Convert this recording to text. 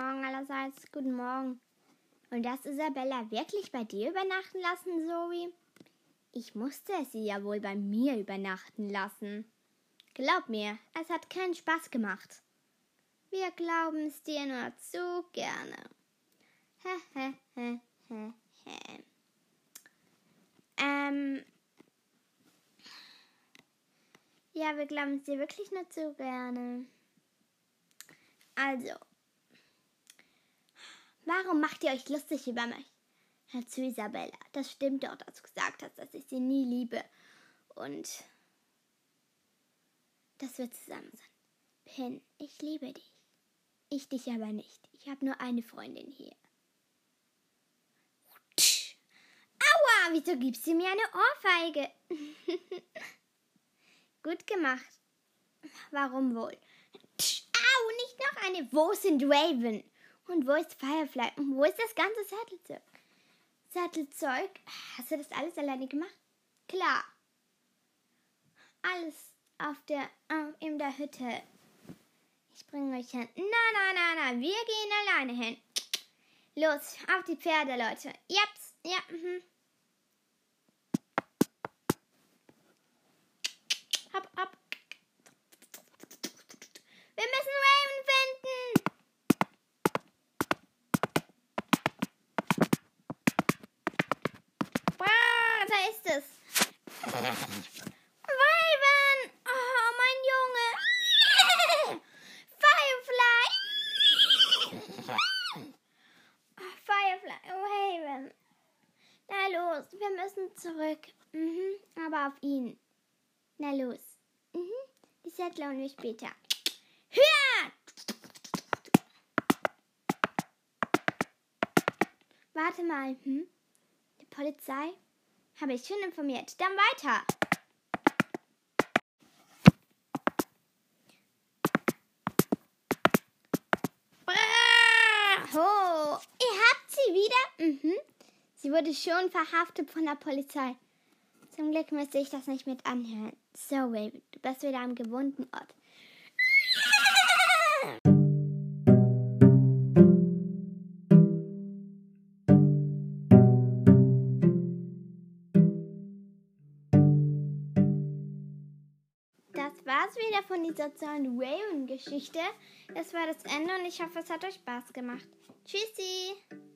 Morgen allerseits. Guten Morgen. Und dass Isabella wirklich bei dir übernachten lassen, Zoe? Ich musste sie ja wohl bei mir übernachten lassen. Glaub mir, es hat keinen Spaß gemacht. Wir glauben es dir nur zu gerne. He, he, he, he, he. Ähm. Ja, wir glauben es dir wirklich nur zu gerne. Also, warum macht ihr euch lustig über mich? Hör zu, Isabella, das stimmt doch, dass du gesagt hast, dass ich sie nie liebe. Und dass wir zusammen sind. Pin, ich liebe dich. Ich dich aber nicht. Ich habe nur eine Freundin hier. Aua, wieso gibst du mir eine Ohrfeige? Gut gemacht. Warum wohl? Au, nicht noch eine. Wo sind Raven? Und wo ist Firefly? Und wo ist das ganze Sattelzeug? Sattelzeug? Hast du das alles alleine gemacht? Klar. Alles auf der, äh, in der Hütte. Ich bringe euch hin. Na, na, na, na, wir gehen alleine hin. Los, auf die Pferde, Leute. Japs, ja, mhm. Ist es. Raven! Oh, mein Junge! Firefly! Oh, Firefly, Raven. Na los, wir müssen zurück. Mhm, aber auf ihn. Na los. Mhm, die Settler und wir später. Höher! Warte mal, hm? Die Polizei? Habe ich schon informiert. Dann weiter. Oh, ihr habt sie wieder? Mhm. Sie wurde schon verhaftet von der Polizei. Zum Glück müsste ich das nicht mit anhören. So, Raven, du bist wieder am gewohnten Ort. War's wieder von dieser John Raven-Geschichte. Das war das Ende und ich hoffe, es hat euch Spaß gemacht. Tschüssi!